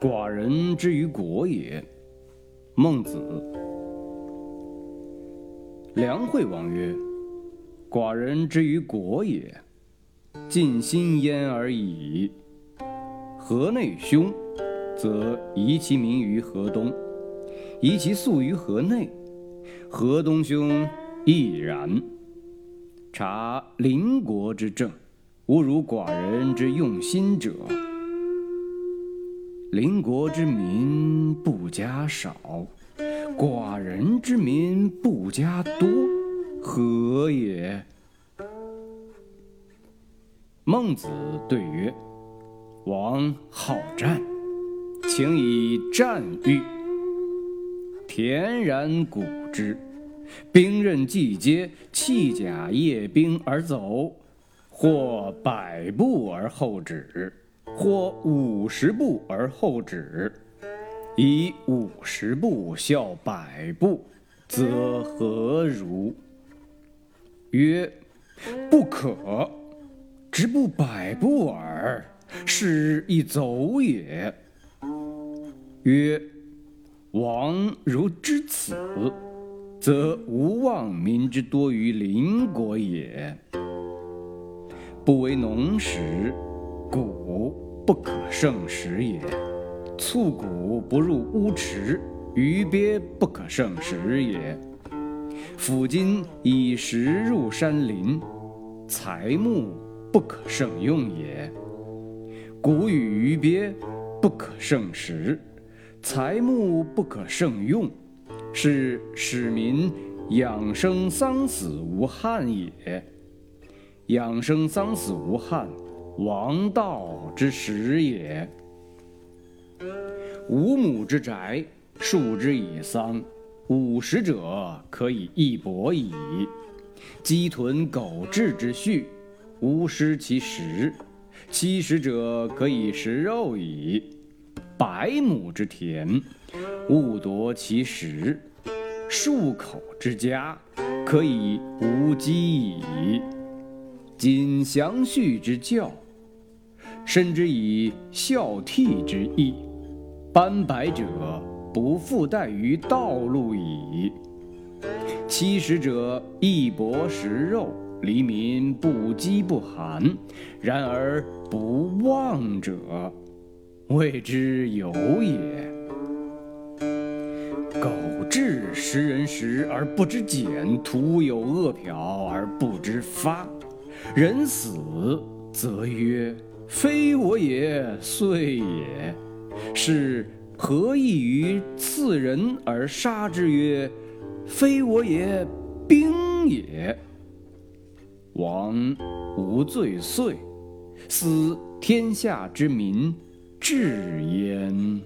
寡人之于国也。孟子。梁惠王曰：“寡人之于国也，尽心焉而已。河内凶，则移其民于河东，移其粟于河内。河东凶，亦然。察邻国之政，吾如寡人之用心者。邻国之民不加少，寡人之民不加多，何也？”孟子对曰：“王好战，请以战喻。田然古之，兵刃既接，弃甲曳兵而走，或百步而后止，或五十步而后止。以五十步笑百步，则何如？”曰：“不可。直步百步耳。”是亦走也。曰：王如知此，则无忘民之多于邻国也。不为农时，谷不可胜食也；卒谷不入屋池，鱼鳖不可胜食也。夫今以食入山林，材木不可胜用也。谷与鱼鳖不可胜食，材木不可胜用，是使民养生丧死无憾也。养生丧死无憾，王道之始也。五亩之宅，树之以桑，五十者可以一帛矣。鸡豚狗彘之畜，无失其食。七十者可以食肉矣，百亩之田，勿夺其食；数口之家，可以无饥矣。谨详序之教，深之以孝悌之义，斑白者不复待于道路矣。七十者亦薄食肉。黎民不饥不寒，然而不忘者，谓之有也。狗彘食人食而不知俭，徒有恶殍而不知发。人死则曰：“非我也，遂也。”是何异于刺人而杀之曰：“非我也，兵也。”王无罪遂，斯天下之民至焉。